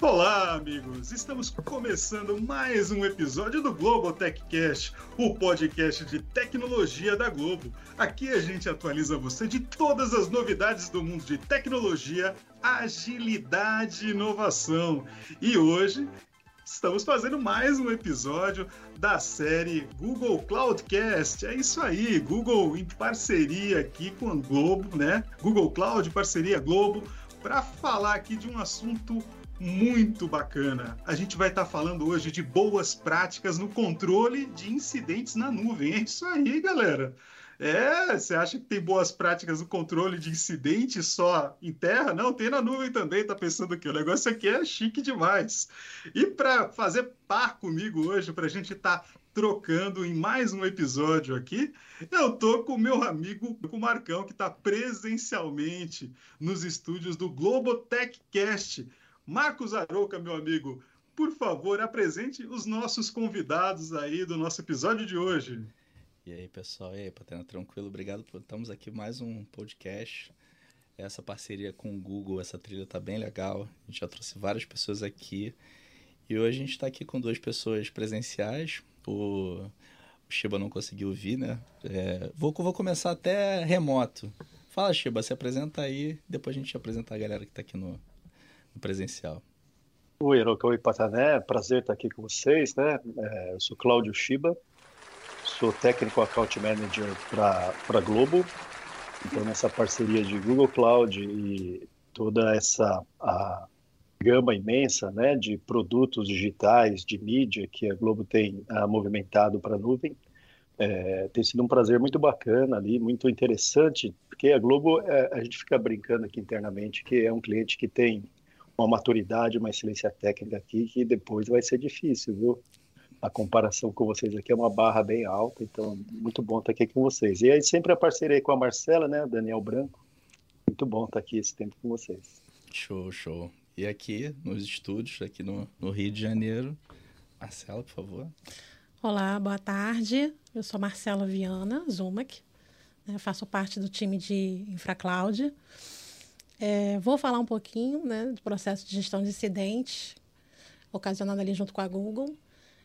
Olá, amigos! Estamos começando mais um episódio do Global TechCast, o podcast de tecnologia da Globo. Aqui a gente atualiza você de todas as novidades do mundo de tecnologia, agilidade e inovação. E hoje estamos fazendo mais um episódio da série Google Cloudcast. É isso aí, Google em parceria aqui com a Globo, né? Google Cloud, parceria Globo, para falar aqui de um assunto muito bacana. A gente vai estar tá falando hoje de boas práticas no controle de incidentes na nuvem. É isso aí, galera. É, você acha que tem boas práticas no controle de incidentes só em terra? Não, tem na nuvem também, tá pensando que o negócio aqui é chique demais. E para fazer par comigo hoje, para a gente estar tá trocando em mais um episódio aqui, eu tô com o meu amigo, com o Marcão, que está presencialmente nos estúdios do Globotechcast Marcos Arouca, meu amigo, por favor, apresente os nossos convidados aí do nosso episódio de hoje. E aí, pessoal, e aí, Patena, tranquilo? Obrigado por estamos aqui mais um podcast. Essa parceria com o Google, essa trilha tá bem legal. A gente já trouxe várias pessoas aqui. E hoje a gente está aqui com duas pessoas presenciais. O, o Shiba não conseguiu vir, né? É, vou, vou começar até remoto. Fala, Shiba, se apresenta aí, depois a gente apresenta a galera que está aqui no, presencial. Oi, Hiroka, oi, Patané, prazer estar aqui com vocês, né? É, eu sou Cláudio Shiba, sou técnico account manager para Globo, então nessa parceria de Google Cloud e toda essa a gama imensa, né, de produtos digitais, de mídia que a Globo tem a, movimentado para a nuvem, é, tem sido um prazer muito bacana ali, muito interessante, porque a Globo, é, a gente fica brincando aqui internamente que é um cliente que tem uma maturidade, uma excelência técnica aqui que depois vai ser difícil, viu? A comparação com vocês aqui é uma barra bem alta, então muito bom estar aqui com vocês. E aí sempre a parceria com a Marcela, né, Daniel Branco. Muito bom estar aqui esse tempo com vocês. Show, show. E aqui nos estúdios, aqui no, no Rio de Janeiro, Marcela, por favor. Olá, boa tarde. Eu sou Marcela Viana Zumac, né, faço parte do time de InfraCloud. É, vou falar um pouquinho né, do processo de gestão de incidentes, ocasionado ali junto com a Google.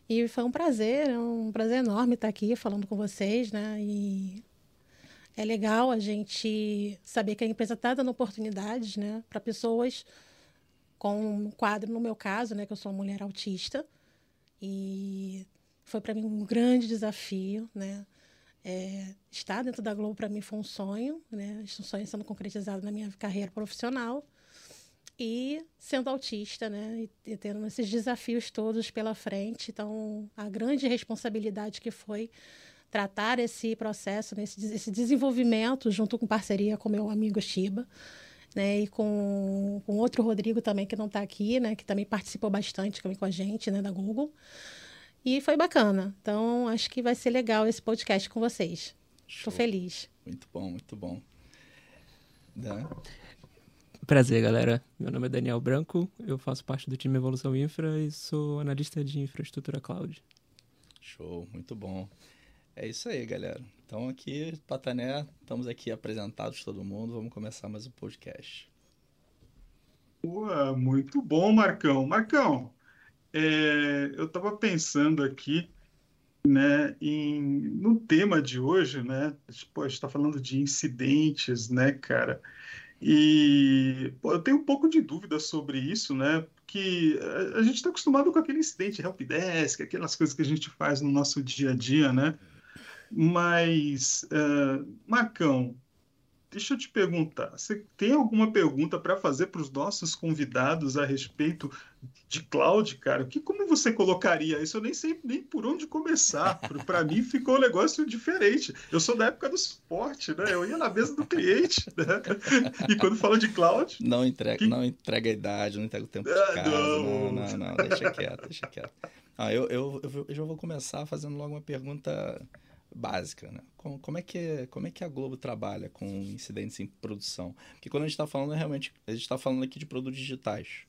E foi um prazer, é um prazer enorme estar aqui falando com vocês, né? E é legal a gente saber que a empresa está dando oportunidades, né, para pessoas com um quadro, no meu caso, né, que eu sou uma mulher autista. E foi para mim um grande desafio, né? É, estar dentro da Globo para mim foi um sonho, né? Um sonho sendo concretizado na minha carreira profissional. E sendo autista, né? E, e tendo esses desafios todos pela frente. Então, a grande responsabilidade que foi tratar esse processo, né? esse, esse desenvolvimento, junto com parceria com meu amigo Shiba. Né, e com, com outro Rodrigo também, que não está aqui, né, que também participou bastante com a gente, né, da Google. E foi bacana. Então, acho que vai ser legal esse podcast com vocês. Estou feliz. Muito bom, muito bom. Dan? Prazer, galera. Meu nome é Daniel Branco, eu faço parte do time Evolução Infra e sou analista de infraestrutura cloud. Show, muito bom. É isso aí, galera. Então aqui, Patané, estamos aqui apresentados todo mundo. Vamos começar mais um podcast. Ué, muito bom, Marcão. Marcão, é, eu estava pensando aqui, né, em, no tema de hoje, né? Pô, a gente está falando de incidentes, né, cara? E pô, eu tenho um pouco de dúvida sobre isso, né? Porque a, a gente está acostumado com aquele incidente helpdesk, aquelas coisas que a gente faz no nosso dia a dia, né? Mas, uh, Marcão, Deixa eu te perguntar, você tem alguma pergunta para fazer para os nossos convidados a respeito de cloud, cara? Que como você colocaria isso? Eu nem sei nem por onde começar. Para mim ficou um negócio diferente. Eu sou da época do suporte, né? Eu ia na mesa do cliente, né? E quando fala de cloud, não entrega, que... não entrega a idade, não entrega o tempo de ah, casa, não, não, não, não deixa quieto, deixa quieto. Ah, eu, eu, eu, eu já vou começar fazendo logo uma pergunta básica, né? Como, como, é que, como é que a Globo trabalha com incidentes em produção? Porque quando a gente está falando, realmente, a gente está falando aqui de produtos digitais.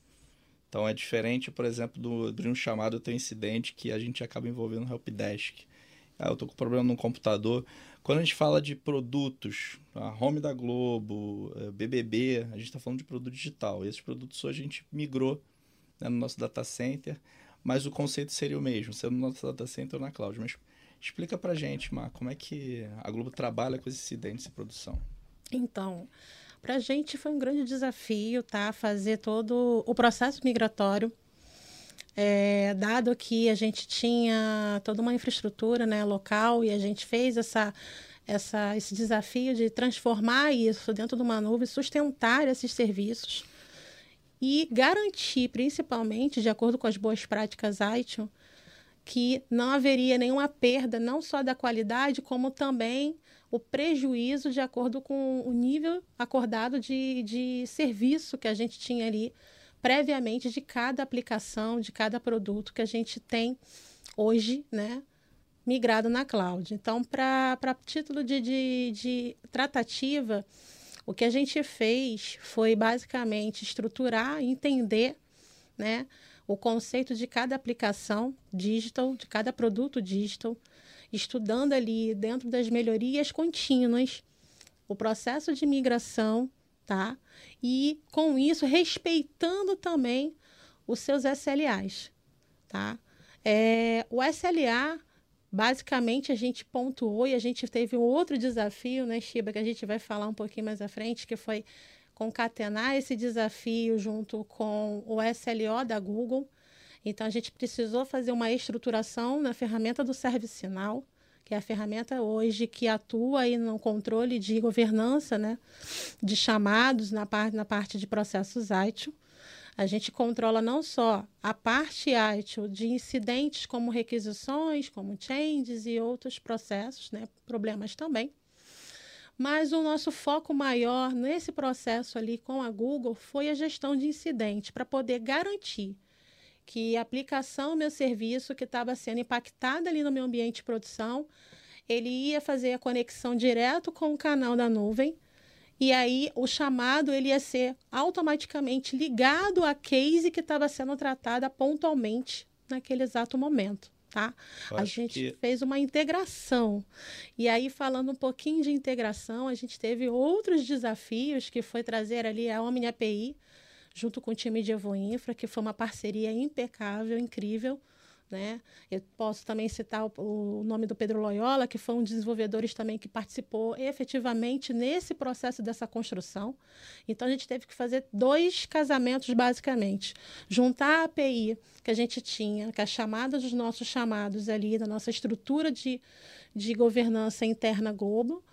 Então é diferente, por exemplo, do, de um chamado ter um incidente que a gente acaba envolvendo no helpdesk. Ah, eu estou com problema no computador. Quando a gente fala de produtos, a home da Globo, BBB, eh, a gente está falando de produto digital. E esses produtos hoje a gente migrou né, no nosso data center, mas o conceito seria o mesmo, ser no nosso data center ou na cloud. Mas explica para gente, Mar, como é que a Globo trabalha com esses incidentes de produção? Então, para a gente foi um grande desafio, tá? Fazer todo o processo migratório, é, dado que a gente tinha toda uma infraestrutura né, local e a gente fez essa, essa, esse desafio de transformar isso dentro de uma nuvem, sustentar esses serviços e garantir, principalmente, de acordo com as boas práticas ITIL, que não haveria nenhuma perda, não só da qualidade, como também o prejuízo de acordo com o nível acordado de, de serviço que a gente tinha ali previamente de cada aplicação, de cada produto que a gente tem hoje, né? Migrado na cloud. Então, para título de, de, de tratativa, o que a gente fez foi basicamente estruturar, entender, né? O conceito de cada aplicação digital, de cada produto digital, estudando ali dentro das melhorias contínuas o processo de migração, tá? E com isso respeitando também os seus SLAs, tá? É, o SLA, basicamente, a gente pontuou e a gente teve um outro desafio, né, Shiba, que a gente vai falar um pouquinho mais à frente, que foi concatenar esse desafio junto com o SLO da Google. Então, a gente precisou fazer uma estruturação na ferramenta do ServiceNow, que é a ferramenta hoje que atua aí no controle de governança, né, de chamados na parte, na parte de processos ITIL. A gente controla não só a parte ITIL de incidentes como requisições, como changes e outros processos, né, problemas também. Mas o nosso foco maior nesse processo ali com a Google foi a gestão de incidentes, para poder garantir que a aplicação, meu serviço que estava sendo impactada ali no meu ambiente de produção, ele ia fazer a conexão direto com o canal da nuvem e aí o chamado ele ia ser automaticamente ligado à case que estava sendo tratada pontualmente naquele exato momento. Tá? A gente que... fez uma integração. E aí, falando um pouquinho de integração, a gente teve outros desafios que foi trazer ali a Omni API, junto com o time de Evo Infra, que foi uma parceria impecável, incrível. Né? Eu posso também citar o, o, nome do Pedro Loyola, que foi um dos desenvolvedores também que participou efetivamente nesse processo dessa construção. Então, a gente teve que fazer dois casamentos, basicamente. Juntar a API que a gente tinha, que é a chamada dos nossos chamados ali, da nossa estrutura de, de governança interna Globo,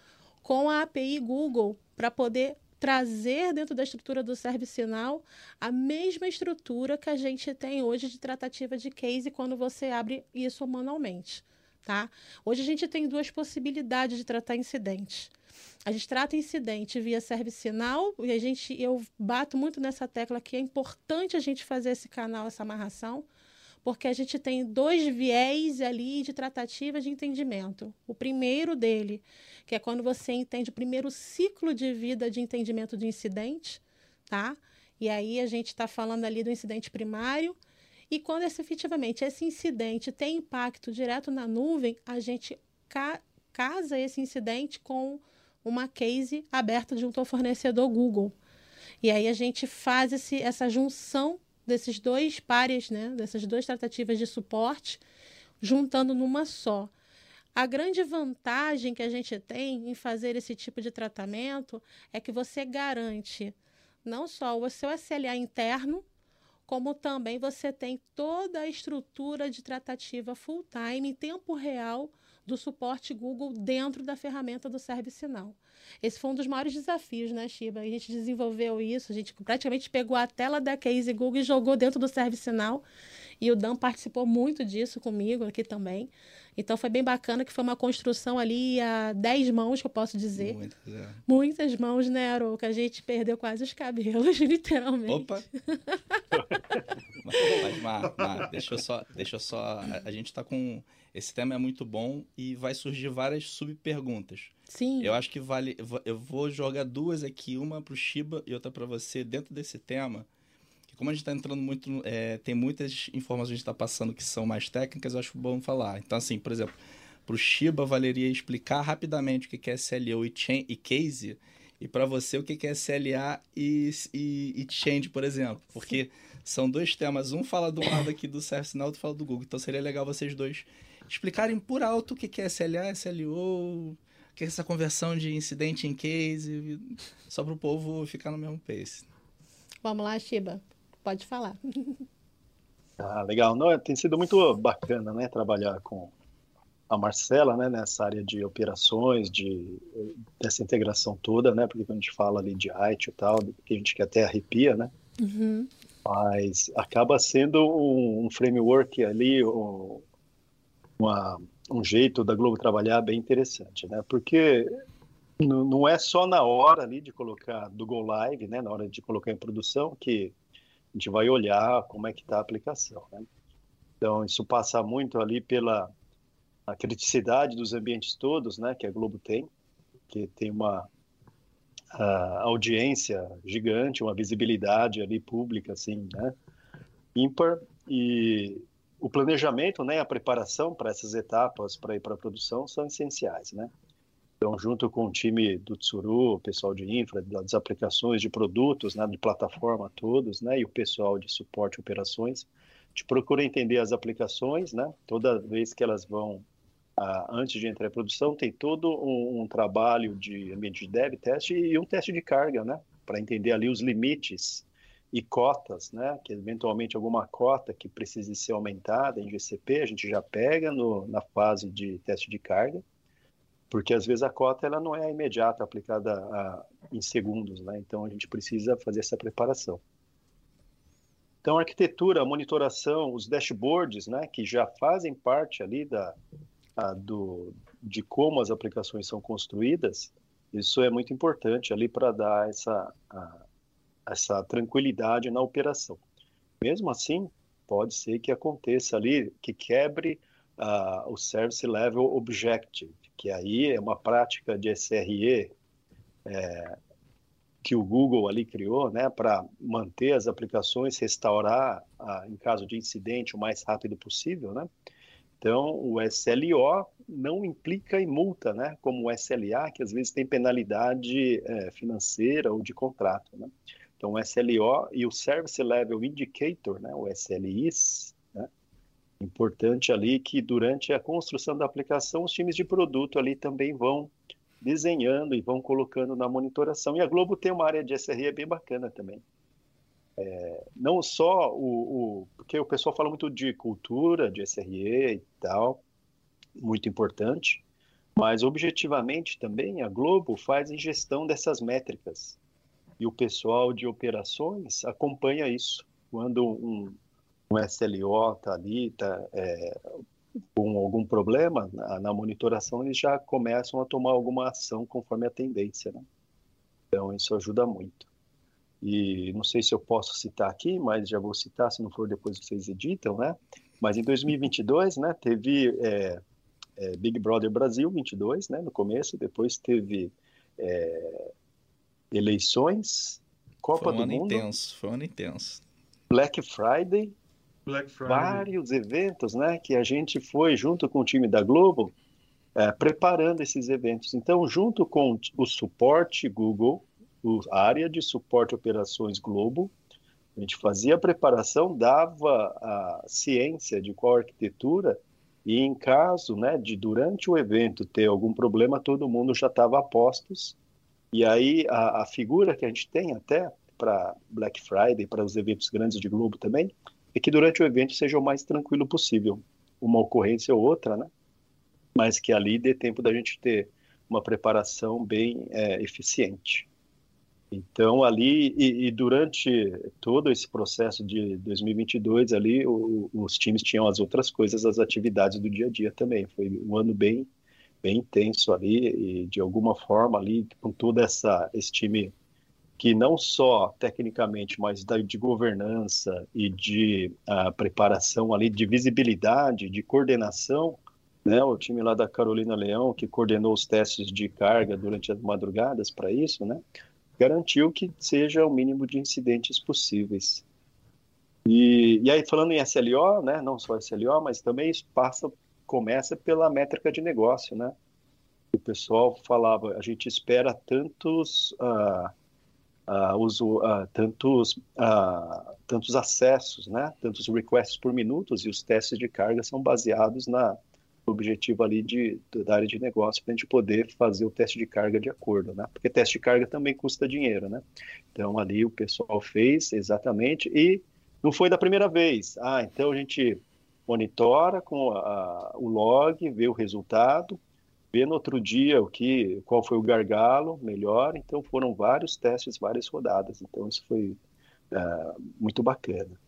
com a API Google, para poder trazer dentro da estrutura do ServiceNow a mesma estrutura que a gente tem hoje de tratativa de case quando você abre isso manualmente. Tá? Hoje a gente tem duas possibilidades de tratar incidentes. A gente trata incidente via ServiceNow e a gente, eu bato muito nessa tecla que é importante a gente fazer esse canal, essa amarração, porque a gente tem dois viés ali de tratativa de entendimento. O primeiro dele que é quando você entende o primeiro ciclo de vida de entendimento de incidente, tá? E aí a gente está falando ali do incidente primário. E quando esse, efetivamente esse incidente tem impacto direto na nuvem, a gente ca casa esse incidente com uma case aberta junto ao fornecedor Google. E aí a gente faz esse, essa junção desses dois pares, né, dessas duas tratativas de suporte, juntando numa só. A grande vantagem que a gente tem em fazer esse tipo de tratamento é que você garante não só o seu SLA interno, como também você tem toda a estrutura de tratativa full time em tempo real do suporte Google dentro da ferramenta do ServiceNow. Esse foi um dos maiores desafios, né, Shiba? A gente desenvolveu isso, a gente praticamente pegou a tela da Case Google e jogou dentro do ServiceNow. E o Dan participou muito disso comigo aqui também. Então foi bem bacana que foi uma construção ali a 10 mãos, que eu posso dizer. Muitas, é. Muitas mãos, né, Aro? Que a gente perdeu quase os cabelos, literalmente. Opa! mas, Mar, Mar, deixa eu só. Deixa eu só a, a gente está com. Esse tema é muito bom e vai surgir várias subperguntas. Sim. Eu acho que vale. Eu vou jogar duas aqui, uma para o Shiba e outra para você, dentro desse tema como a gente está entrando muito, é, tem muitas informações que a gente está passando que são mais técnicas, eu acho bom falar. Então, assim, por exemplo, para o Shiba valeria explicar rapidamente o que é SLO e, chain, e case, e para você o que é SLA e, e, e change, por exemplo. Porque são dois temas. Um fala do lado aqui do ServiceNow, outro fala do Google. Então seria legal vocês dois explicarem por alto o que é SLA, SLO, que é essa conversão de incidente em case, só para o povo ficar no mesmo pace. Vamos lá, Shiba. Pode falar. Ah, legal. Não, tem sido muito bacana, né, trabalhar com a Marcela, né, nessa área de operações, de dessa integração toda, né, porque quando a gente fala ali de IT e tal, que a gente quer até arrepia, né, uhum. mas acaba sendo um, um framework ali, um, uma, um jeito da Globo trabalhar bem interessante, né, porque não é só na hora ali de colocar do Go Live, né, na hora de colocar em produção, que a gente vai olhar como é que está a aplicação. Né? Então, isso passa muito ali pela a criticidade dos ambientes todos, né, que a Globo tem, que tem uma audiência gigante, uma visibilidade ali pública, assim, né, ímpar, e o planejamento, né, a preparação para essas etapas para ir para a produção são essenciais, né. Então, junto com o time do Tsuru, o pessoal de infra, das aplicações de produtos, né, de plataforma todos, né, e o pessoal de suporte operações, a gente procura entender as aplicações, né, toda vez que elas vão, ah, antes de entrar em produção, tem todo um, um, trabalho de ambiente de dev, teste e um teste de carga, né, para entender ali os limites e cotas, né, que eventualmente alguma cota que precise ser aumentada em GCP, a gente já pega no, na fase de teste de carga, porque às vezes a cota ela não é imediata, aplicada a, em segundos, né? Então a gente precisa fazer essa preparação. Então a arquitetura, a monitoração, os dashboards, né, que já fazem parte ali da a, do de como as aplicações são construídas, isso é muito importante ali para dar essa a, essa tranquilidade na operação. Mesmo assim, pode ser que aconteça ali que quebre uh, o Service Level Objective, que aí é uma prática de SRE é, que o Google ali criou, né, para manter as aplicações, restaurar em caso de incidente o mais rápido possível, né? Então, o SLO não implica em multa, né, como o SLA, que às vezes tem penalidade é, financeira ou de contrato, né? Então, o SLO e o Service Level Indicator, né, o SLIs, Importante ali que durante a construção da aplicação, os times de produto ali também vão desenhando e vão colocando na monitoração. E a Globo tem uma área de SRE bem bacana também. É, não só o, o, Porque o pessoal fala muito de cultura, de SRE e tal, muito importante, mas objetivamente também a Globo faz ingestão dessas métricas. E o pessoal de operações acompanha isso. Quando um, um SLO está ali, tá, é, com algum problema na, na, monitoração, eles já começam a tomar alguma ação conforme a tendência. Né? Então, isso ajuda muito. E não sei se eu posso citar aqui, mas já vou citar, se não for depois vocês editam, né? Mas em 2022, né, teve é, é, Big Brother Brasil 22, né, no começo, depois teve é, eleições, Copa foi um do ano Mundo. intenso, foi um ano intenso. Black Friday, Black Friday. Vários eventos, né, que a gente foi junto com o time da Globo é, preparando esses eventos. Então, junto com o suporte Google, a área de suporte operações Globo, a gente fazia a preparação, dava a ciência de qual arquitetura e em caso, né, de durante o evento ter algum problema, todo mundo já estava a postos. E aí a, a figura que a gente tem até para Black Friday, para os eventos grandes de Globo também, é que durante o evento seja o mais tranquilo possível. Uma ocorrência ou outra, né? Mas que ali dê tempo da gente ter uma preparação bem é, eficiente. Então, ali, e, e, durante todo esse processo de 2022, ali, o, os times tinham as outras coisas, as atividades do dia a dia também. Foi um ano bem, bem intenso ali, e de alguma forma ali, com todo essa, esse time que não só tecnicamente, mas de governança e de uh, preparação ali, de visibilidade, de coordenação, né? O time lá da Carolina Leão, que coordenou os testes de carga durante as madrugadas para isso, né? Garantiu que seja o mínimo de incidentes possíveis. E, e aí, falando em SLO, né? Não só SLO, mas também isso passa, começa pela métrica de negócio, né? O pessoal falava, a gente espera tantos... Uh, uh, uso, uh, tantos, uh, tantos acessos, né? tantos requests por minutos, e os testes de carga são baseados na objetivo ali de, da área de negócio para a gente poder fazer o teste de carga de acordo, né? Porque teste de carga também custa dinheiro, né? Então ali o pessoal fez exatamente e não foi da primeira vez. Ah, então a gente monitora com a, a, o log, vê o resultado, vê no outro dia o que, qual foi o gargalo melhor. Então foram vários testes, várias rodadas. Então isso foi uh, muito bacana.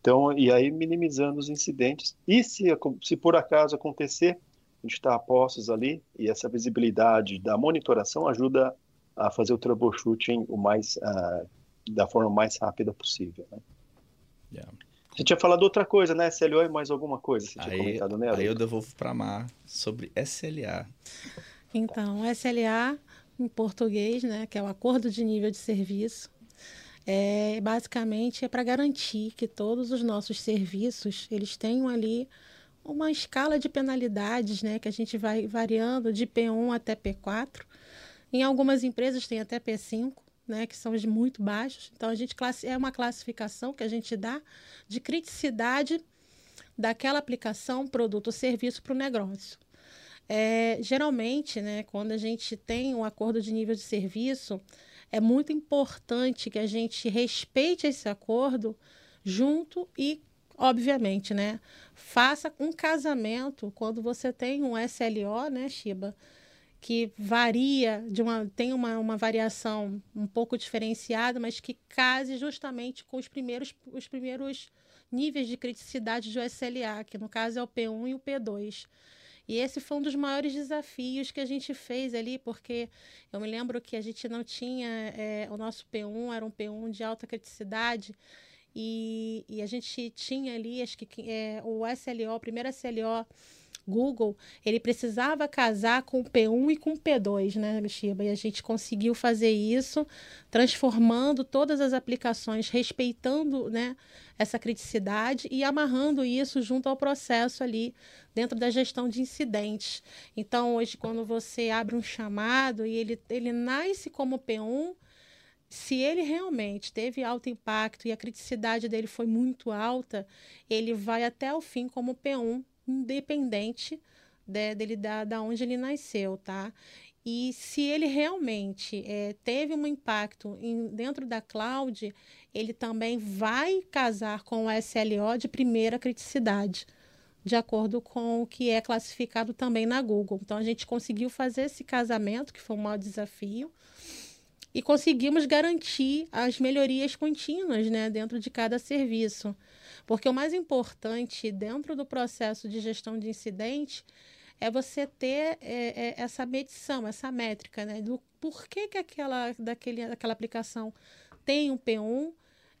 Então, e aí minimizando os incidentes. E se, se por acaso acontecer, a gente está a postos ali e essa visibilidade da monitoração ajuda a fazer o troubleshooting o mais, uh, da forma mais rápida possível. Né? Yeah. Você tinha falado outra coisa, né? SLO e mais alguma coisa. Você tinha aí, comentado nela. Aí eu devolvo para a Mar sobre SLA. Então, SLA, em português, né, que é o Acordo de Nível de Serviço, é, basicamente é para garantir que todos os nossos serviços eles tenham ali uma escala de penalidades, né, que a gente vai variando de P1 até P4. Em algumas empresas tem até P5, né, que são os muito baixos. Então a gente é uma classificação que a gente dá de criticidade daquela aplicação, produto ou serviço para o negócio. É, geralmente, né, quando a gente tem um acordo de nível de serviço, é muito importante que a gente respeite esse acordo junto e, obviamente, né, faça um casamento quando você tem um SLO, né, Shiba, que varia de uma tem uma, uma variação um pouco diferenciada, mas que case justamente com os primeiros os primeiros níveis de criticidade do SLA, que no caso é o P1 e o P2. E esse foi um dos maiores desafios que a gente fez ali, porque eu me lembro que a gente não tinha. É, o nosso P1 era um P1 de alta criticidade. E, e a gente tinha ali, acho que é, o SLO, o primeiro SLO Google, ele precisava casar com o P1 e com o P2, né, Shiba? E a gente conseguiu fazer isso, transformando todas as aplicações, respeitando né, essa criticidade e amarrando isso junto ao processo ali dentro da gestão de incidentes. Então, hoje, quando você abre um chamado e ele, ele nasce como P1, se ele realmente teve alto impacto e a criticidade dele foi muito alta, ele vai até o fim como P1 independente de, dele da, da onde ele nasceu, tá? E se ele realmente é, teve um impacto em, dentro da cloud, ele também vai casar com o SLO de primeira criticidade, de acordo com o que é classificado também na Google. Então a gente conseguiu fazer esse casamento, que foi um maior desafio, e conseguimos garantir as melhorias contínuas né, dentro de cada serviço. Porque o mais importante dentro do processo de gestão de incidente é você ter é, é, essa medição, essa métrica, né? Do porquê que aquela, daquele, aquela aplicação tem um P1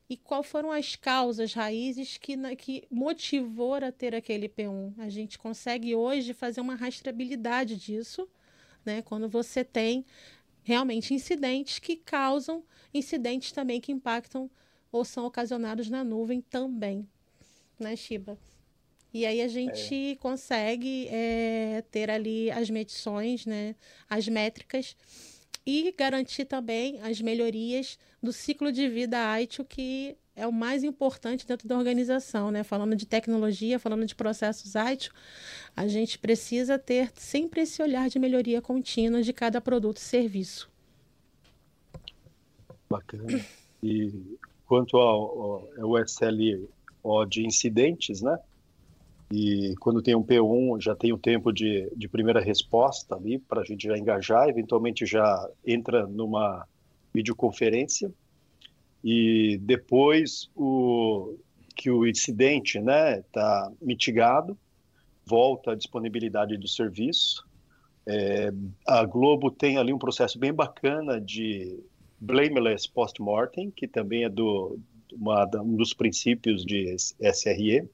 e quais foram as causas raízes que, que motivou a ter aquele P1. A gente consegue hoje fazer uma rastreabilidade disso, né? Quando você tem realmente incidentes que causam incidentes também que impactam ou são ocasionados na nuvem também né, Shiba? E aí a gente é. consegue é, ter ali as medições, né, as métricas e garantir também as melhorias do ciclo de vida ITIL, que é o mais importante dentro da organização, né? Falando de tecnologia, falando de processos ITIL, a gente precisa ter sempre esse olhar de melhoria contínua de cada produto e serviço. Bacana. E quanto ao, ao SL ó, de incidentes, né? E quando tem um P1, já tem o um tempo de, de primeira resposta ali, para a gente já engajar, eventualmente já entra numa videoconferência. E depois o, que o incidente está né, tá mitigado, volta à disponibilidade do serviço. É, a Globo tem ali um processo bem bacana de blameless post-mortem, que também é do, uma, um dos princípios de SRE,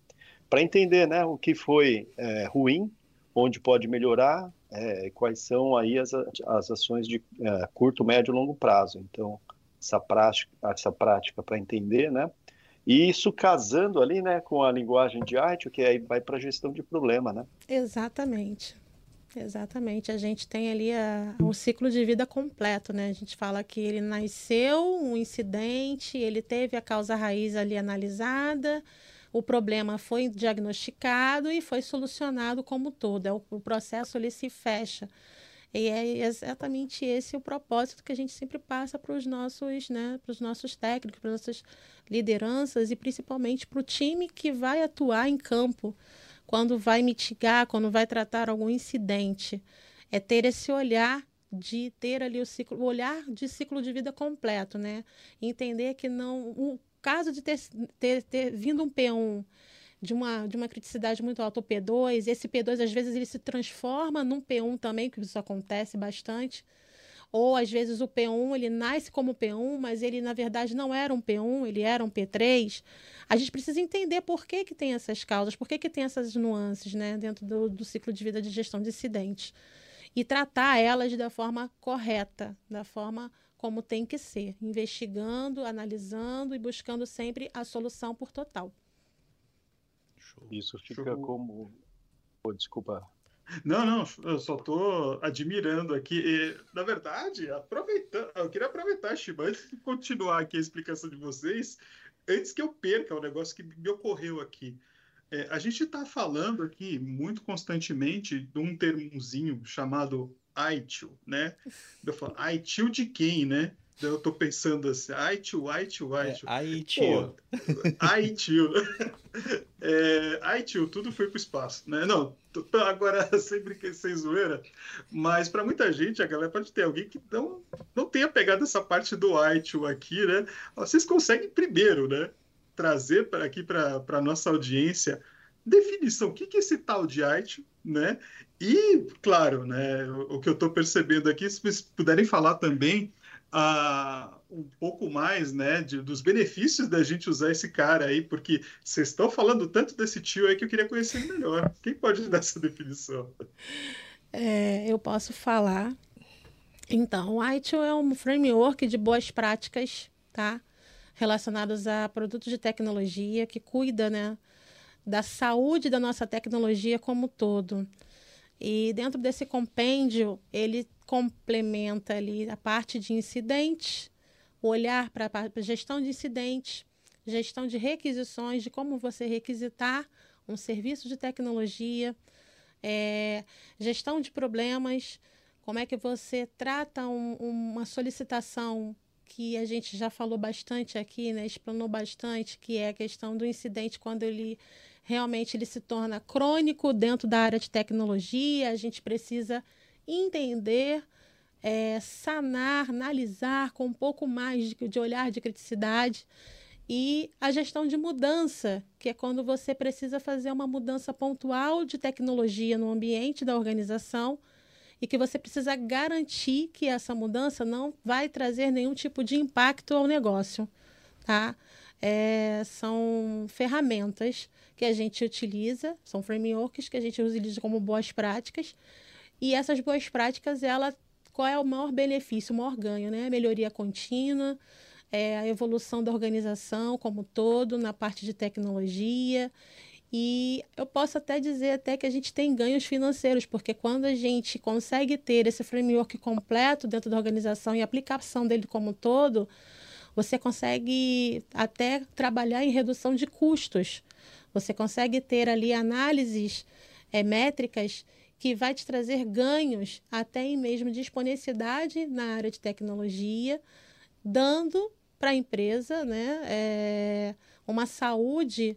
para entender né, o que foi é, ruim, onde pode melhorar, é, quais são aí as, as ações de é, curto, médio e longo prazo. Então, essa prática, essa prática para entender, né? E isso casando ali, né, com a linguagem de arte, que aí vai para a gestão de problema, né? Exatamente. Exatamente, a gente tem ali a, o ciclo de vida completo, né? A gente fala que ele nasceu, um incidente, ele teve a causa raiz ali analisada, o problema foi diagnosticado e foi solucionado como todo. É o, o processo ele se fecha. E é exatamente esse o propósito que a gente sempre passa para os nossos, né, para os nossos técnicos, para as nossas lideranças e principalmente para o time que vai atuar em campo quando vai mitigar, quando vai tratar algum incidente. É ter esse olhar de ter ali o ciclo, o olhar de ciclo de vida completo, né? Entender que não, o caso de ter, ter, ter vindo um P1 de uma, de uma criticidade muito alta, o P2, esse P2 às vezes ele se transforma num P1 também, que isso acontece bastante. Ou às vezes o P1 ele nasce como P1, mas ele na verdade não era um P1, ele era um P3. A gente precisa entender por que, que tem essas causas, por que, que tem essas nuances né, dentro do, do ciclo de vida de gestão de incidentes. E tratar elas da forma correta, da forma como tem que ser, investigando, analisando e buscando sempre a solução por total. Show. Isso fica Show. como. Oh, desculpa. Não, não, eu só estou admirando aqui. E, na verdade, aproveitando, eu queria aproveitar, Shiba, antes de continuar aqui a explicação de vocês, antes que eu perca o negócio que me ocorreu aqui. É, a gente está falando aqui muito constantemente de um termozinho chamado ITIL, né? Eu falo, ITIL de quem, né? Eu tô pensando assim, ai tio, ai tio, ai tio. É, ai tio. ai tio. É, ai tio, tudo foi pro espaço, né? Não, agora sem brinquedo, sem zoeira, mas para muita gente, a galera pode ter alguém que não, não tenha pegado essa parte do ai tio aqui, né? Vocês conseguem primeiro, né? Trazer para aqui para nossa audiência definição, o que, que é esse tal de ITIL, né? E, claro, né, o, o que eu estou percebendo aqui, se vocês puderem falar também um pouco mais né, de, dos benefícios da gente usar esse cara aí, porque vocês estão falando tanto desse tio aí que eu queria conhecer melhor. Quem pode dar essa definição? É, eu posso falar. Então, o ITIL é um framework de boas práticas, tá? Relacionados a produtos de tecnologia que cuida, né, da saúde da nossa tecnologia como um todo. E dentro desse compêndio, ele complementa ali a parte de incidentes, o olhar para a gestão de incidentes, gestão de requisições, de como você requisitar um serviço de tecnologia, é, gestão de problemas, como é que você trata um, uma solicitação que a gente já falou bastante aqui, né, explanou bastante, que é a questão do incidente quando ele realmente ele se torna crônico dentro da área de tecnologia, a gente precisa entender, é, sanar, analisar com um pouco mais de, de olhar de criticidade e a gestão de mudança, que é quando você precisa fazer uma mudança pontual de tecnologia no ambiente da organização e que você precisa garantir que essa mudança não vai trazer nenhum tipo de impacto ao negócio, tá? É, são ferramentas que a gente utiliza, são frameworks que a gente utiliza como boas práticas. E essas boas práticas, ela, qual é o maior benefício, o maior ganho? Né? Melhoria contínua, é, a evolução da organização como todo, na parte de tecnologia. E eu posso até dizer até que a gente tem ganhos financeiros, porque quando a gente consegue ter esse framework completo dentro da organização e aplicação dele como todo, você consegue até trabalhar em redução de custos. Você consegue ter ali análises é, métricas que vai te trazer ganhos até mesmo de exponencialidade na área de tecnologia, dando para a empresa né, é, uma saúde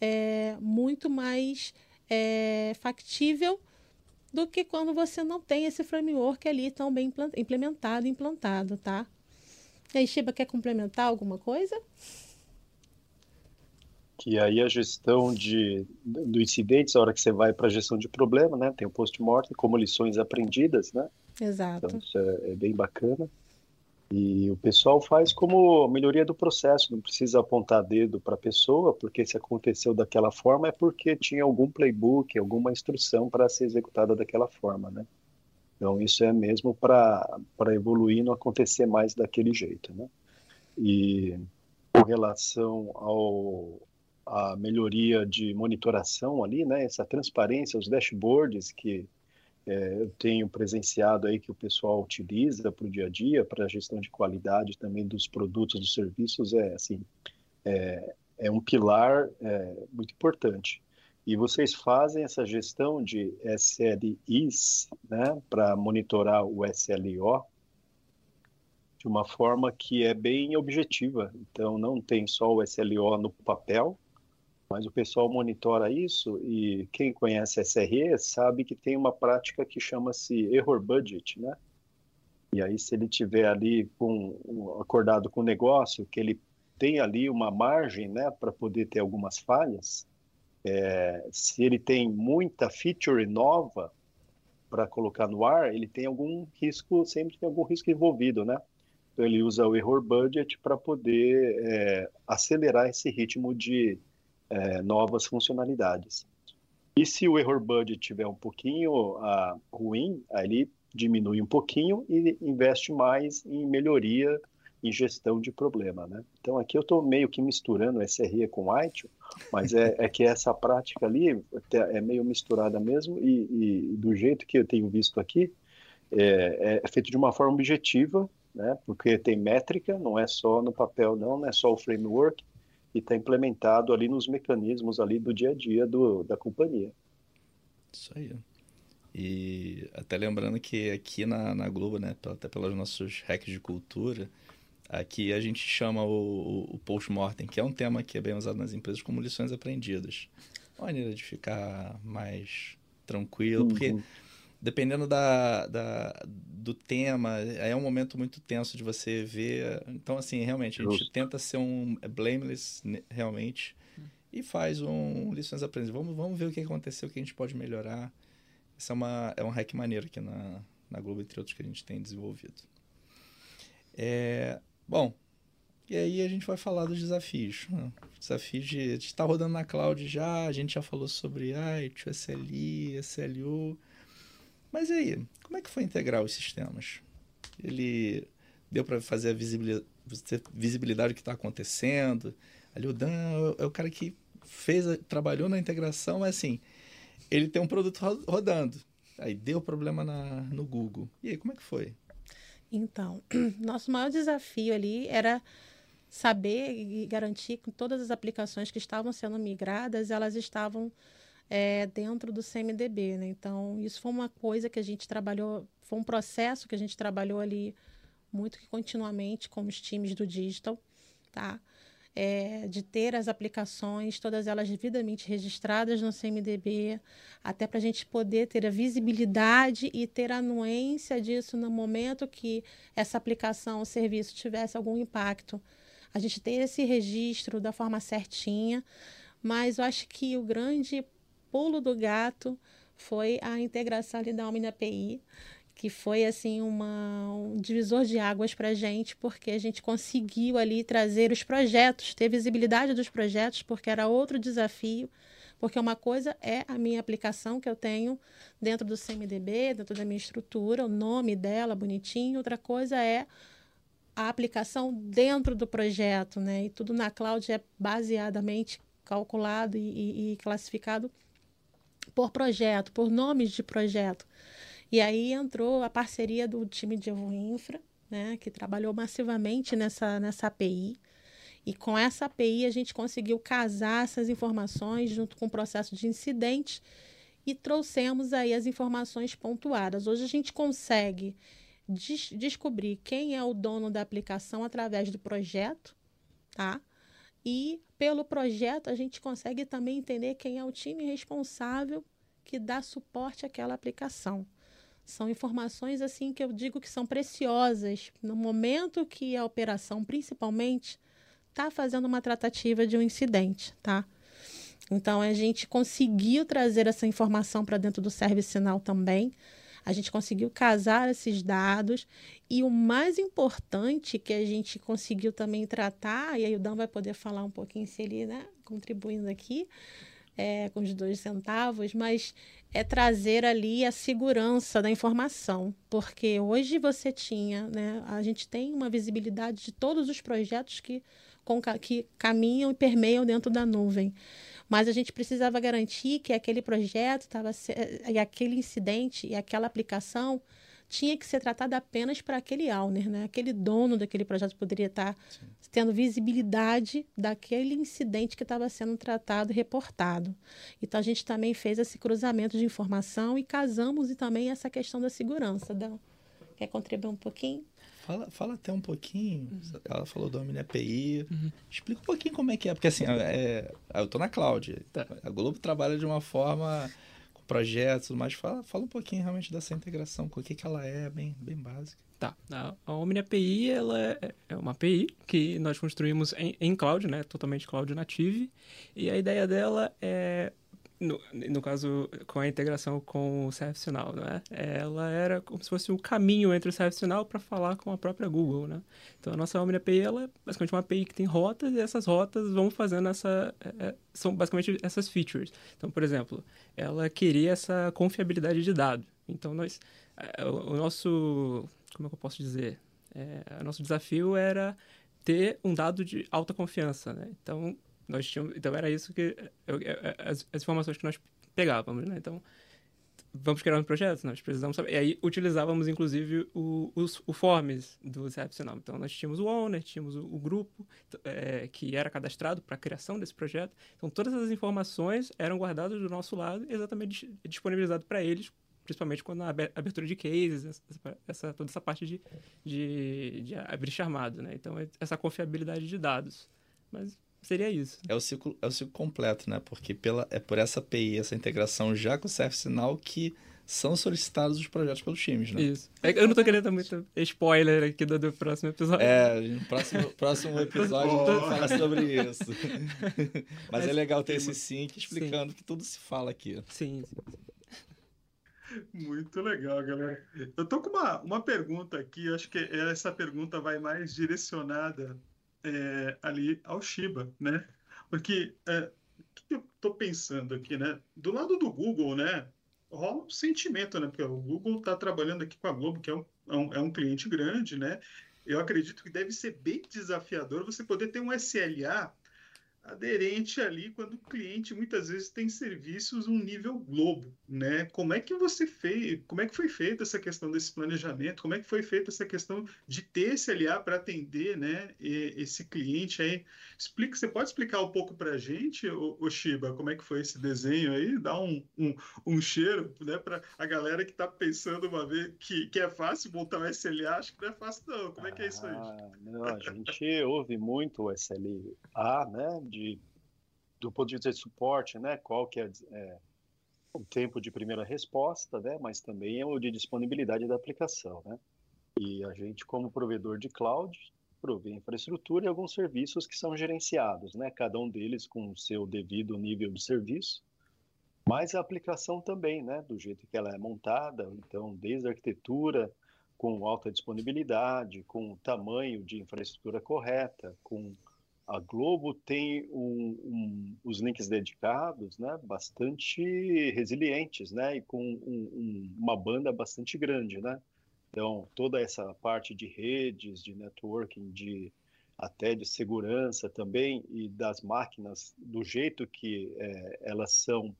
é, muito mais é, factível do que quando você não tem esse framework ali tão bem implementado, implantado, tá? E aí, Shiba, quer complementar alguma coisa? que aí a gestão de, do incidentes, a hora que você vai para a gestão de problema, né? Tem o post-mortem como lições aprendidas, né? Exato. Então isso é, é, bem bacana. E o pessoal faz como melhoria do processo, não precisa apontar dedo para a pessoa, porque se aconteceu daquela forma é porque tinha algum playbook, alguma instrução para ser executada daquela forma, né? Então isso é mesmo para evoluir e não acontecer mais daquele jeito, né? E com relação ao, a melhoria de monitoração ali, né? Essa transparência, os dashboards que é, eu tenho presenciado aí que o pessoal utiliza para o dia a dia, para a gestão de qualidade também dos produtos, dos serviços, é assim, é, é um pilar é, muito importante. E vocês fazem essa gestão de SLIs, né, para monitorar o SLO, de uma forma que é bem objetiva. Então, não tem só o SLO no papel, mas o pessoal monitora isso e quem conhece SRE sabe que tem uma prática que chama-se error budget, né? E aí se ele tiver ali com acordado com o negócio, que ele tem ali uma margem, né, para poder ter algumas falhas, é, se ele tem muita feature nova para colocar no ar, ele tem algum risco, sempre tem algum risco envolvido, né? Então ele usa o error budget para poder é, acelerar esse ritmo de é, novas funcionalidades. E se o error budget tiver um pouquinho uh, ruim, aí ele diminui um pouquinho e investe mais em melhoria em gestão de problema, né? Então aqui eu estou meio que misturando SRE com ITIL, mas é, é, que essa prática ali é meio misturada mesmo e, e do jeito que eu tenho visto aqui é, é, feito de uma forma objetiva, né? Porque tem métrica, não é só no papel, não, não é só o framework, e está implementado ali nos mecanismos ali do dia a dia do, da companhia. Isso aí. E até lembrando que aqui na, na Globo, né, até pelos nossos hacks de cultura, aqui a gente chama o, o post-mortem, que é um tema que é bem usado nas empresas como lições aprendidas. Uma maneira de ficar mais tranquilo, uhum. porque dependendo da, da, do tema, é um momento muito tenso de você ver. Então, assim, realmente, a gente Justo. tenta ser um blameless, realmente, e faz um lições aprendidas. Vamos, vamos ver o que aconteceu, o que a gente pode melhorar. Isso é, uma, é um hack maneiro aqui na, na Globo, entre outros que a gente tem desenvolvido. É, bom, e aí a gente vai falar dos desafios. Né? Desafios de estar tá rodando na cloud já, a gente já falou sobre IT, SLI, SLU. Mas e aí, como é que foi integrar os sistemas? Ele deu para fazer a visibilidade, visibilidade do que está acontecendo? Ali o Dan é o cara que fez, trabalhou na integração, mas assim, ele tem um produto rodando. Aí deu problema na, no Google. E aí, como é que foi? Então, nosso maior desafio ali era saber e garantir que todas as aplicações que estavam sendo migradas, elas estavam é, dentro do CMDB. Né? Então, isso foi uma coisa que a gente trabalhou, foi um processo que a gente trabalhou ali muito que continuamente com os times do digital, tá? É, de ter as aplicações, todas elas devidamente registradas no CMDB, até para a gente poder ter a visibilidade e ter a anuência disso no momento que essa aplicação ou serviço tivesse algum impacto. A gente ter esse registro da forma certinha, mas eu acho que o grande pulo do gato foi a integração ali da Omni API, que foi assim uma, um divisor de águas para a gente, porque a gente conseguiu ali trazer os projetos, ter visibilidade dos projetos, porque era outro desafio, porque uma coisa é a minha aplicação que eu tenho dentro do CMDB, dentro da minha estrutura, o nome dela bonitinho, outra coisa é a aplicação dentro do projeto, né? E tudo na cloud é baseadamente calculado e, e, e classificado por projeto, por nomes de projeto. E aí entrou a parceria do time de Evo Infra, né, que trabalhou massivamente nessa, nessa API. E com essa API a gente conseguiu casar essas informações junto com o processo de incidente e trouxemos aí as informações pontuadas. Hoje a gente consegue des descobrir quem é o dono da aplicação através do projeto, tá? E pelo projeto a gente consegue também entender quem é o time responsável que dá suporte àquela aplicação. São informações assim que eu digo que são preciosas no momento que a operação, principalmente, está fazendo uma tratativa de um incidente, tá? Então a gente conseguiu trazer essa informação para dentro do serviço sinal também. A gente conseguiu casar esses dados e o mais importante que a gente conseguiu também tratar, e aí o Dan vai poder falar um pouquinho se ele, né, contribuindo aqui, é, com os dois centavos, mas é trazer ali a segurança da informação, porque hoje você tinha, né, a gente tem uma visibilidade de todos os projetos que, com, que caminham e permeiam dentro da nuvem. mas a gente precisava garantir que aquele projeto estava e aquele incidente e aquela aplicação tinha que ser tratada apenas para aquele owner, né? Aquele dono daquele projeto poderia estar Sim. tendo visibilidade daquele incidente que estava sendo tratado e reportado. Então a gente também fez esse cruzamento de informação e casamos e também essa questão da segurança. Da... Quer contribuir um pouquinho? Fala, fala até um pouquinho. Uhum. Ela falou do Omni API. Uhum. Explica um pouquinho como é que é. Porque assim, é, é eu tô na cloud. Tá. A Globo trabalha de uma forma projetos, mas fala, fala um pouquinho realmente dessa integração, o que, que ela é, bem, bem básica. Tá. A, a Omni API ela é, é uma API que nós construímos em, em cloud, né? Totalmente cloud native. E a ideia dela é no, no caso, com a integração com o ServiceNow, né? Ela era como se fosse um caminho entre o ServiceNow para falar com a própria Google, né? Então, a nossa Omni API, ela é basicamente uma API que tem rotas e essas rotas vão fazendo essa... É, é, são basicamente essas features. Então, por exemplo, ela queria essa confiabilidade de dado. Então, nós... É, o, o nosso... Como é que eu posso dizer? É, o nosso desafio era ter um dado de alta confiança, né? Então, nós tínhamos, então era isso que eu, as, as, informações que nós pegávamos, né? Então vamos criar um projeto, nós precisamos saber. E aí utilizávamos inclusive o, os, o forms do excepcional. Então nós tínhamos o owner, tínhamos o, o grupo é, que era cadastrado para a criação desse projeto. Então todas as informações eram guardadas do nosso lado, exatamente disponibilizado para eles principalmente quando a abertura de cases, essa, toda essa parte de, de, de abrir chamado, né? Então, essa confiabilidade de dados. Mas seria isso. É o ciclo, é o ciclo completo, né? Porque pela, é por essa API, essa integração já com o ServiceNow que são solicitados os projetos pelos times, né? Isso. É, eu não tô querendo dar muito spoiler aqui do, do próximo episódio. É, no próximo, próximo episódio a gente fala sobre isso. Mas, Mas, é legal ter esse sync explicando sim. que tudo se fala aqui. Sim, sim. Muito legal, galera. Eu tô com uma, uma pergunta aqui, acho que essa pergunta vai mais direcionada é, ali ao Shiba, né? Porque é, o que eu estou pensando aqui, né? Do lado do Google, né? Rola um sentimento, né? Porque o Google está trabalhando aqui com a Globo, que é um, é um, é um cliente grande, né? Eu acredito que deve ser bem desafiador você poder ter um SLA aderente ali quando o cliente muitas vezes tem serviços um nível globo, né? Como é que você fez, como é que foi feita essa questão desse planejamento? Como é que foi feita essa questão de ter esse LA para atender, né, esse cliente aí? Explica, você pode explicar um pouco para a gente, o Shiba, como é que foi esse desenho aí? Dá um, um, um cheiro, né, para a galera que está pensando uma vez que, que é fácil montar um SLA, acho que não é fácil não. Como é que é isso aí? Ah, não, a gente ouve muito o SLA, né? De do ponto de vista de suporte, né, qual que é, é, o tempo de primeira resposta, né, mas também é o de disponibilidade da aplicação, né. E a gente, como provedor de cloud, provê infraestrutura e alguns serviços que são gerenciados, né, cada um deles com o seu devido nível de serviço, mas a aplicação também, né, do jeito que ela é montada, então desde a arquitetura com alta disponibilidade, com o tamanho de infraestrutura correta, com a Globo tem um, um, os links dedicados, né, bastante resilientes, né, e com um, uma banda bastante grande, né. Então toda essa parte de redes, de networking, de até de segurança também e das máquinas do jeito que é, elas são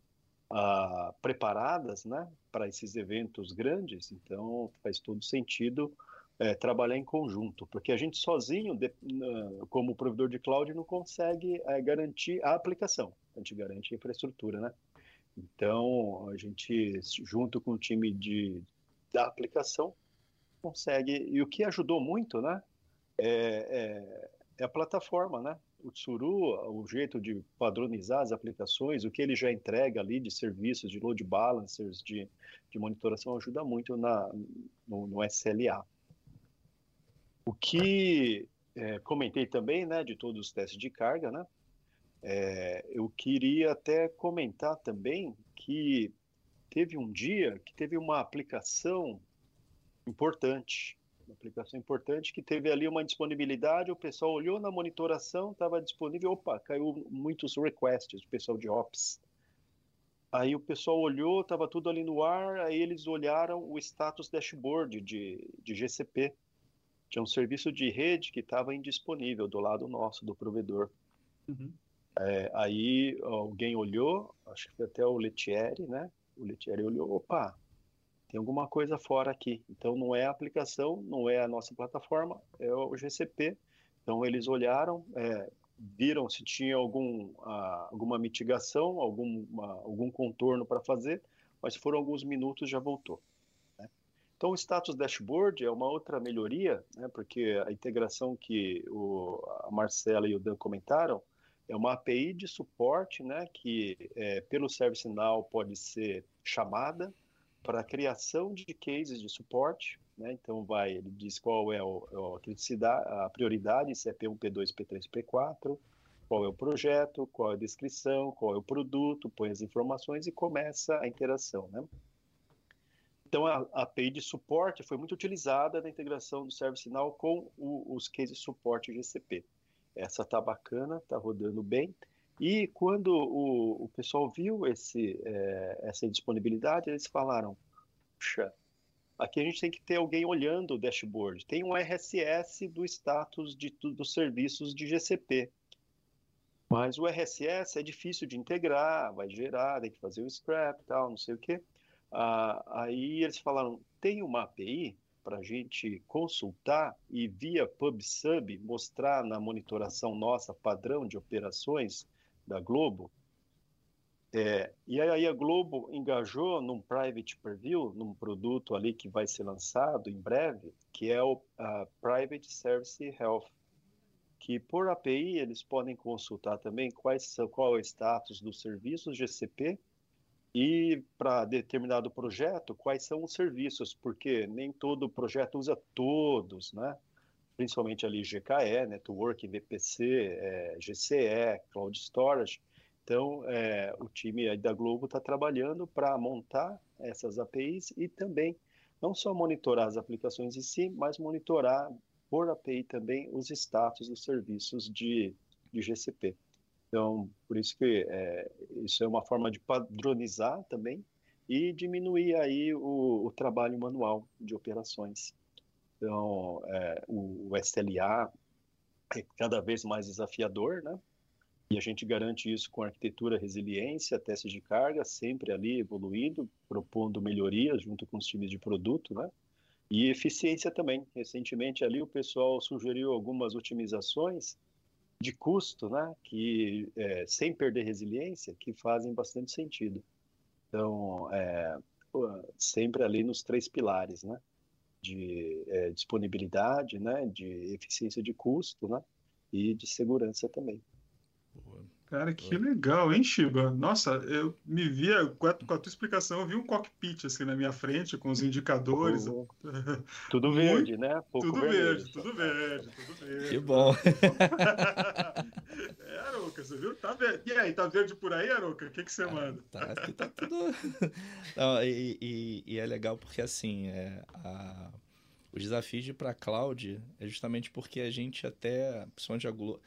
ah, preparadas, né, para esses eventos grandes. Então faz todo sentido é, trabalhar em conjunto, porque a gente sozinho, de, como provedor de cloud, não consegue é, garantir a aplicação, a gente garante a infraestrutura, né? Então, a gente, junto com o time de, da aplicação, consegue. E o que ajudou muito, né? É, é, é a plataforma, né? O Tsuru, o jeito de padronizar as aplicações, o que ele já entrega ali de serviços, de load balancers, de, de monitoração, ajuda muito na, no, no SLA. O que é, comentei também, né, de todos os testes de carga, né, é, eu queria até comentar também que teve um dia que teve uma aplicação importante, uma aplicação importante que teve ali uma disponibilidade, o pessoal olhou na monitoração, estava disponível, opa, caiu muitos requests, o pessoal de Ops. Aí o pessoal olhou, estava tudo ali no ar, aí eles olharam o status dashboard de, de GCP tinha um serviço de rede que estava indisponível do lado nosso, do provedor. Uhum. É, aí alguém olhou, acho que foi até o Letieri, né? O Letieri olhou, opa, tem alguma coisa fora aqui. Então não é a aplicação, não é a nossa plataforma, é o GCP. Então eles olharam, é, viram se tinha algum, uh, alguma mitigação, algum, uh, algum contorno para fazer, mas foram alguns minutos já voltou. Então o status dashboard é uma outra melhoria, né, porque a integração que o, a Marcela e o Dan comentaram é uma API de suporte, né, que é, pelo ServiceNow pode ser chamada para criação de cases de suporte, né? Então vai, ele diz qual é o, a prioridade, se é P1, P2, P3, P4, qual é o projeto, qual é a descrição, qual é o produto, põe as informações e começa a interação, né? Então a, a API de suporte foi muito utilizada na integração do ServiceNow com o, os cases de suporte GCP. Essa tá bacana, tá rodando bem. E quando o, o pessoal viu esse, é, essa disponibilidade, eles falaram: puxa, aqui a gente tem que ter alguém olhando o dashboard. Tem um RSS do status de, dos serviços de GCP. Mas o RSS é difícil de integrar, vai gerar, tem que fazer o scrap tal, não sei o quê. Ah, aí eles falaram: tem uma API para a gente consultar e via PubSub mostrar na monitoração nossa padrão de operações da Globo. É, e aí a Globo engajou num private preview, num produto ali que vai ser lançado em breve, que é o Private Service Health, que por API eles podem consultar também quais qual é o status dos serviços GCP e para determinado projeto quais são os serviços, porque nem todo projeto usa todos, né? principalmente ali GKE, Network, VPC, é, GCE, Cloud Storage. Então, é, o time da Globo está trabalhando para montar essas APIs e também não só monitorar as aplicações em si, mas monitorar por API também os status dos serviços de, de GCP. Então, por isso que é, isso é uma forma de padronizar também e diminuir aí o, o trabalho manual de operações. Então, é, o, o SLA é cada vez mais desafiador, né? E a gente garante isso com arquitetura, resiliência, testes de carga, sempre ali evoluindo, propondo melhorias junto com os times de produto, né? E eficiência também. Recentemente ali o pessoal sugeriu algumas otimizações de custo, né? Que é, sem perder resiliência, que fazem bastante sentido. Então, é, sempre ali nos três pilares, né? de é, disponibilidade, né, de eficiência de custo, né, e de segurança também. Cara, que legal, hein, Shiba? Nossa, eu me via, com a, com a tua explicação, eu vi um cockpit assim na minha frente, com os indicadores. Oh, tudo verde, né? Pouco tudo verde, tudo verde, tudo verde. Que bom. é, Aroca, você viu? Tá verde. E aí, tá verde por aí, Aroca? O que, que você ah, manda? Tá, aqui tá tudo. Não, e, e, e, é legal porque, assim, é, a... os desafios de ir para cloud é justamente porque a gente até, principalmente a Globo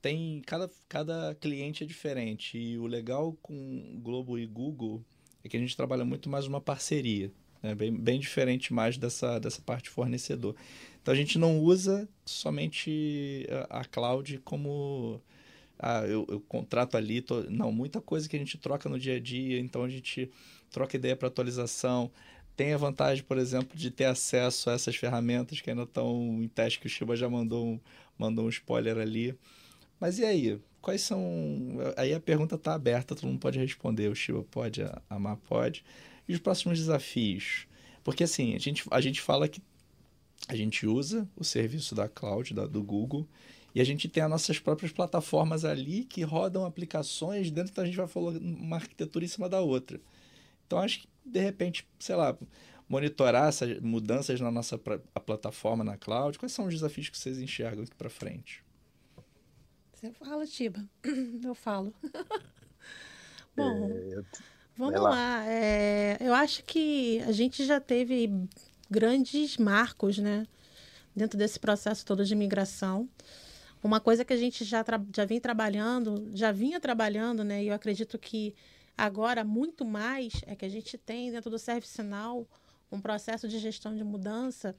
tem cada, cada cliente é diferente e o legal com Globo e Google é que a gente trabalha muito mais uma parceria, né? bem, bem diferente mais dessa, dessa parte fornecedor. Então a gente não usa somente a, a cloud como ah, eu, eu contrato ali, tô... não, muita coisa que a gente troca no dia a dia, então a gente troca ideia para atualização. Tem a vantagem, por exemplo, de ter acesso a essas ferramentas que ainda estão em teste, que o Shiba já mandou um, mandou um spoiler ali. Mas e aí? Quais são. Aí a pergunta está aberta, todo mundo pode responder. O Shiva pode, a Mar pode. E os próximos desafios? Porque assim, a gente, a gente fala que a gente usa o serviço da cloud, da, do Google, e a gente tem as nossas próprias plataformas ali que rodam aplicações dentro da gente vai falar uma arquitetura em cima da outra. Então acho que de repente, sei lá, monitorar essas mudanças na nossa a plataforma na cloud, quais são os desafios que vocês enxergam aqui para frente? Você fala, Tiba. Eu falo. Bom, é, vamos lá. lá. É, eu acho que a gente já teve grandes marcos, né? Dentro desse processo todo de migração. Uma coisa que a gente já, já vem trabalhando, já vinha trabalhando, né? E eu acredito que agora muito mais é que a gente tem dentro do Service Now um processo de gestão de mudança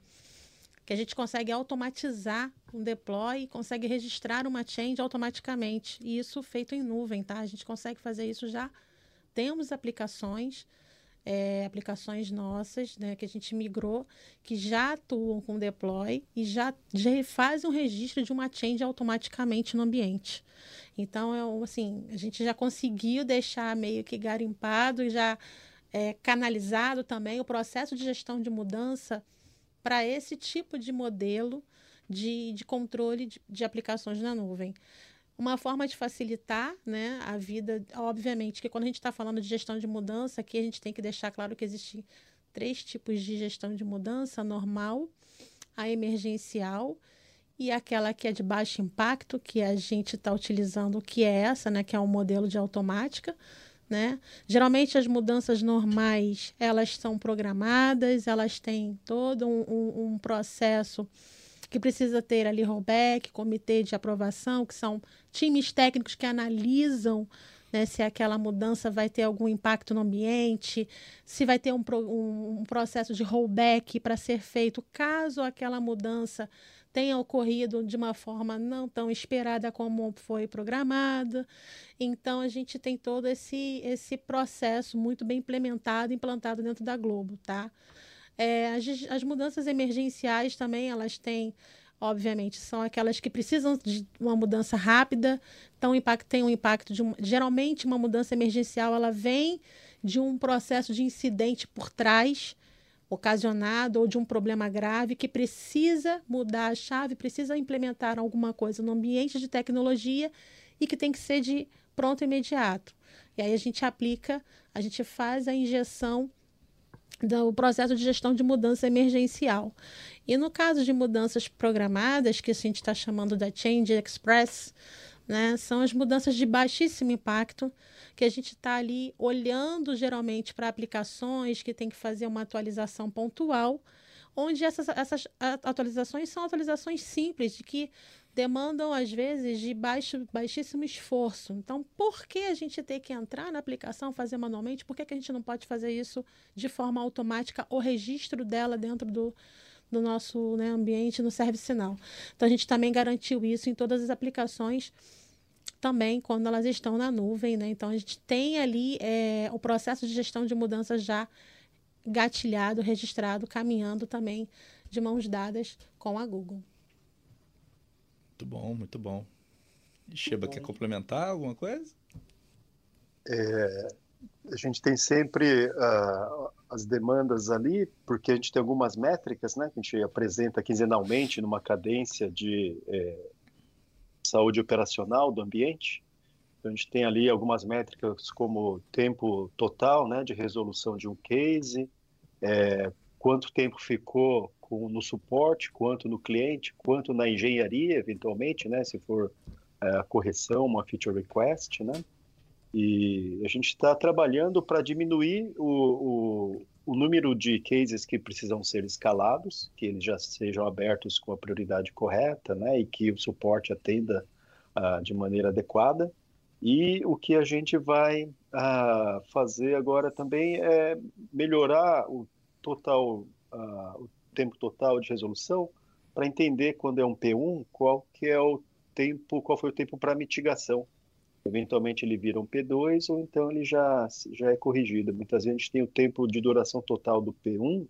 que a gente consegue automatizar um deploy consegue registrar uma change automaticamente. E isso feito em nuvem, tá? A gente consegue fazer isso já. Temos aplicações, é, aplicações nossas, né, que a gente migrou, que já atuam com deploy e já, já fazem um registro de uma change automaticamente no ambiente. Então, é, assim, a gente já conseguiu deixar meio que garimpado e já é, canalizado também o processo de gestão de mudança para esse tipo de modelo de, de controle de, de aplicações na nuvem uma forma de facilitar né, a vida. Obviamente que quando a gente está falando de gestão de mudança, aqui a gente tem que deixar claro que existem três tipos de gestão de mudança: normal, a emergencial e aquela que é de baixo impacto, que a gente está utilizando, que é essa, né, que é um modelo de automática. Né? Geralmente as mudanças normais elas são programadas, elas têm todo um, um, um processo que precisa ter ali rollback, comitê de aprovação, que são times técnicos que analisam né, se aquela mudança vai ter algum impacto no ambiente, se vai ter um, um, um processo de rollback para ser feito caso aquela mudança tenha ocorrido de uma forma não tão esperada como foi programada. Então, a gente tem todo esse, esse processo muito bem implementado, implantado dentro da Globo, tá? É, as, as mudanças emergenciais também, elas têm obviamente, são aquelas que precisam de uma mudança rápida, então tem um impacto de um, geralmente uma mudança emergencial ela vem de um processo de incidente por trás ocasionado ou de um problema grave que precisa mudar a chave, precisa implementar alguma coisa no ambiente de tecnologia e que tem que ser de pronto imediato. E aí a gente aplica, a gente faz a injeção do processo de gestão de mudança emergencial. E no caso de mudanças programadas, que a gente está chamando da Change Express, né, são as mudanças de baixíssimo impacto, que a gente está ali olhando geralmente para aplicações que tem que fazer uma atualização pontual, onde essas, essas atualizações são atualizações simples, de que demandam, às vezes, de baixo, baixíssimo esforço. Então, por que a gente tem que entrar na aplicação, fazer manualmente? Por que, que a gente não pode fazer isso de forma automática, o registro dela dentro do, do nosso né, ambiente no ServiceNow? Então, a gente também garantiu isso em todas as aplicações também quando elas estão na nuvem, né? Então a gente tem ali é, o processo de gestão de mudanças já gatilhado, registrado, caminhando também de mãos dadas com a Google. Muito bom, muito bom. Sheba, quer complementar alguma coisa? É, a gente tem sempre uh, as demandas ali, porque a gente tem algumas métricas, né, que a gente apresenta quinzenalmente numa cadência de é, saúde operacional do ambiente. Então, a gente tem ali algumas métricas como tempo total, né, de resolução de um case, é, quanto tempo ficou com, no suporte, quanto no cliente, quanto na engenharia, eventualmente, né, se for é, a correção, uma feature request, né? E a gente está trabalhando para diminuir o, o, o, número de cases que precisam ser escalados, que eles já sejam abertos com a prioridade correta, né, e que o suporte atenda uh, de maneira adequada. E o que a gente vai uh, fazer agora também é melhorar o total, uh, o tempo total de resolução para entender quando é um P1 qual que é o tempo, qual foi o tempo para mitigação. Eventualmente ele vira um P2 ou então ele já já é corrigido. Muitas vezes a gente tem o tempo de duração total do P1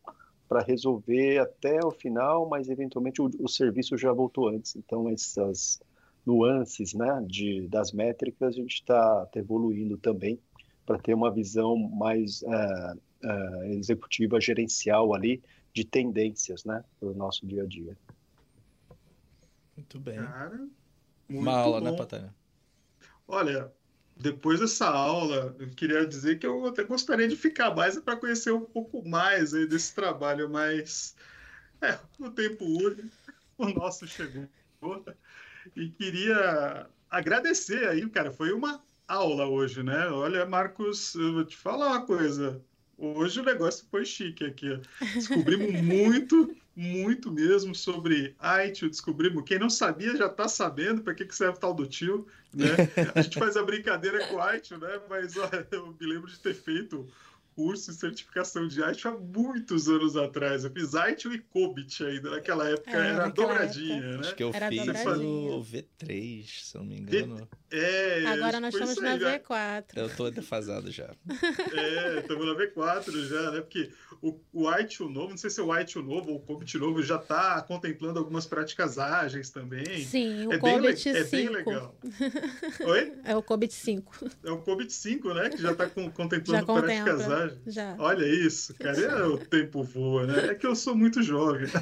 para resolver até o final, mas eventualmente o, o, serviço já voltou antes. Então essas nuances, né, de das métricas a gente está tá evoluindo também para ter uma visão mais uh, uh, executiva gerencial ali de tendências, né, para o nosso dia a dia. Muito bem. Cara, muito Uma aula, né, bom. né, Patana? Olha, depois dessa aula, eu queria dizer que eu até gostaria de ficar mais para conhecer um pouco mais aí desse trabalho, mas é, o tempo urge, o nosso chegou. E queria agradecer aí, cara, foi uma aula hoje, né? Olha, Marcos, eu vou te falar uma coisa. Hoje o negócio foi chique aqui. Descobrimos muito, muito mesmo sobre iTunes. Descobrimos. Quem não sabia já está sabendo para que, que serve o tal do tio. Né? A gente faz a brincadeira com o iTunes, né? Mas eu me lembro de ter feito curso de certificação de IT há muitos anos atrás. Eu fiz IT e COBIT ainda. Naquela época é, era dobradinha, época. né? Acho que eu era fiz dobradinha. o V3, se eu não me engano. É, Agora nós estamos na já. V4. Eu tô defasado já. É, estamos na V4 já, né? Porque o, o novo, não sei se é o IT novo ou o COBIT novo, já está contemplando algumas práticas ágeis também. Sim, o é bem, COBIT le- é 5. bem legal. Oi? É o COBIT 5. É o COBIT 5, né? Que já está Já contemplando contempla. práticas ágeis. Já. Olha isso, cara, é, o tempo voa, né? É que eu sou muito jovem.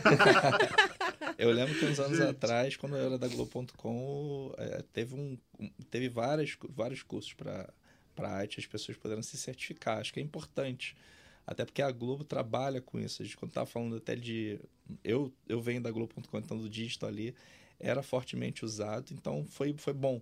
Eu lembro que uns anos Gente. atrás, quando eu era da Globo.com, é, teve, um, teve várias, vários cursos para para arte, as pessoas puderam se certificar. Acho que é importante. Até porque a Globo trabalha com isso. A gente, quando estava falando até de. Eu, eu venho da Globo.com, então do digital ali, era fortemente usado, então foi, foi bom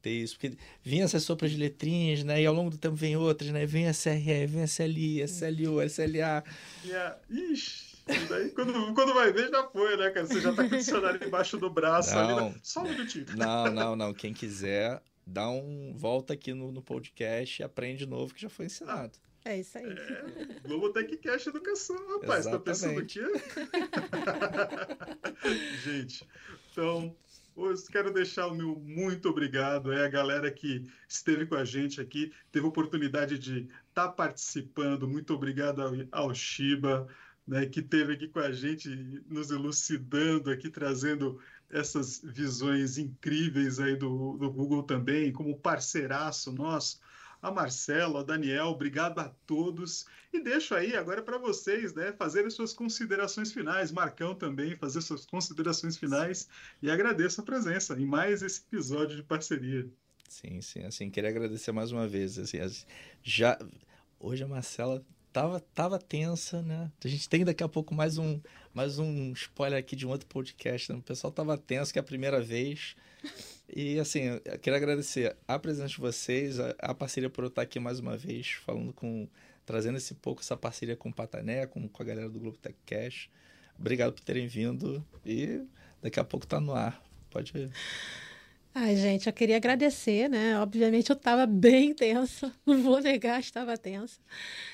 ter isso. Porque vinha essas sopas de letrinhas, né? E ao longo do tempo vem outras, né? Vem SRE, vem SLI, SLU, SLA. A... Ixi, daí quando, quando vai ver já foi, né, cara? Você já tá com o dicionário embaixo do braço ali. Não. né? Só um minutinho. Não, não, não. Quem quiser, dá um. Volta aqui no, no podcast e aprende de novo que já foi ensinado. É isso aí. É, Globo Techcast Educação, rapaz. Tá pensando o Exatamente. quê? Gente, então, quero deixar o meu muito obrigado. É a galera que esteve com a gente aqui, teve a oportunidade de estar participando. Muito obrigado ao, ao Shiba, né, que esteve aqui com a gente, nos elucidando aqui, trazendo essas visões incríveis aí do, do Google também, como parceiraço nosso a Marcelo, a Daniel, obrigado a todos. E deixo aí agora para vocês, né, fazerem suas considerações finais. Marcão também, fazer suas considerações finais. E agradeço a presença em mais esse episódio de parceria. Sim, sim. Assim, queria agradecer mais uma vez. Assim, as- já hoje a Marcela tava, tava tensa, né? A gente tem daqui a pouco mais um, mais um spoiler aqui de um outro podcast. Né? O pessoal tava tenso que é a primeira vez. E assim, quero agradecer a presença de vocês, a, a parceria por eu estar aqui mais uma vez, falando com. trazendo esse pouco essa parceria com o Patané, com, com a galera do Globo Tech Cash. Obrigado por terem vindo e daqui a pouco tá no ar. Pode ir. Ai, gente, eu queria agradecer, né? Obviamente eu estava bem tensa, não vou negar, estava tensa.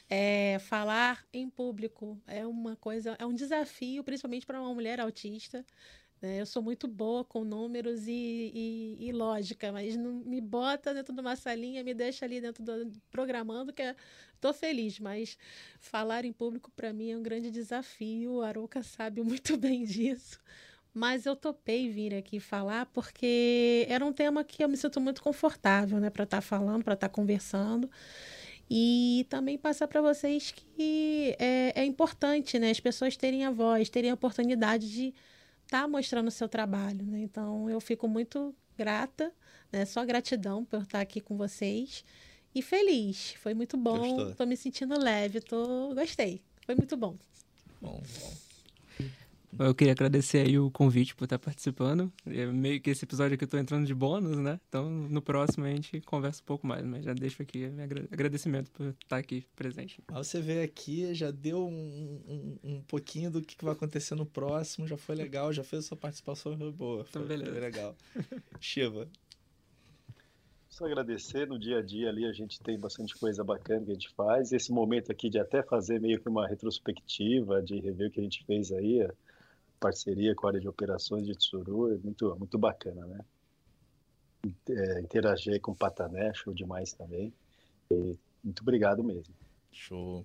É, falar em público é uma coisa, é um desafio, principalmente para uma mulher autista. Né? Eu sou muito boa com números e, e- e lógica, mas não me bota dentro de uma salinha, me deixa ali dentro do programando, que estou feliz, mas falar em público para mim é um grande desafio. A Arouca sabe muito bem disso. Mas eu topei vir aqui falar porque era um tema que eu me sinto muito confortável, né, para estar falando, para estar conversando. E também passar para vocês que é, é importante, né, as pessoas terem a voz, terem a oportunidade de estar mostrando o seu trabalho, né? Então eu fico muito grata, né, só gratidão por estar aqui com vocês e feliz. Foi muito bom, Gostou? tô me sentindo leve, tô gostei. Foi muito bom. Bom, bom. Eu queria agradecer aí o convite por estar participando. É meio que esse episódio aqui eu tô entrando de bônus, né? Então no próximo a gente conversa um pouco mais, mas já deixo aqui meu agra- agradecimento por estar aqui presente. Você veio aqui, já deu um, um, um pouquinho do que vai acontecer no próximo, já foi legal, já fez a sua participação, foi boa. Foi, Então, beleza. foi legal. Shiva, Só agradecer, no dia a dia ali a gente tem bastante coisa bacana que a gente faz. Esse momento aqui de até fazer meio que uma retrospectiva, de rever o que a gente fez aí, parceria com a área de operações de Tsuru, é muito, muito bacana, né? É, interagir com o Patané, show demais também. E muito obrigado mesmo. show.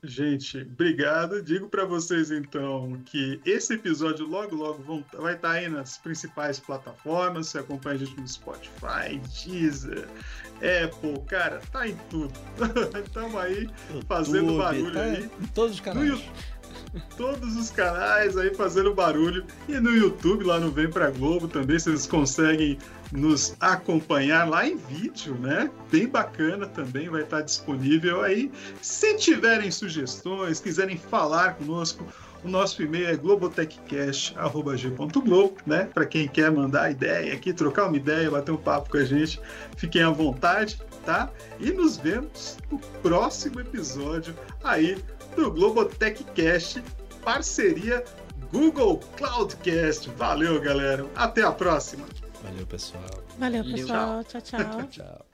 Gente, obrigado. Digo para vocês então que esse episódio logo logo vão- vai estar aí nas principais plataformas. Você acompanha a gente no Spotify, Deezer, Apple, cara, tá em tudo. Estamos aí Fazendo barulho tá aí. Em todos os canais. Todos os canais aí fazendo barulho e no YouTube lá no Vem Pra Globo também vocês conseguem nos acompanhar lá em vídeo, né? Bem bacana também, vai estar disponível aí. Se tiverem sugestões, quiserem falar conosco, o nosso e-mail é globotechcast.g.globo, né? Para quem quer mandar ideia aqui, trocar uma ideia, bater um papo com a gente, fiquem à vontade, tá? E nos vemos no próximo episódio aí do Globotech Cash, parceria Google Cloudcast. Valeu, galera. Até a próxima. Valeu, pessoal. Valeu, pessoal. tchau, tchau. tchau, tchau.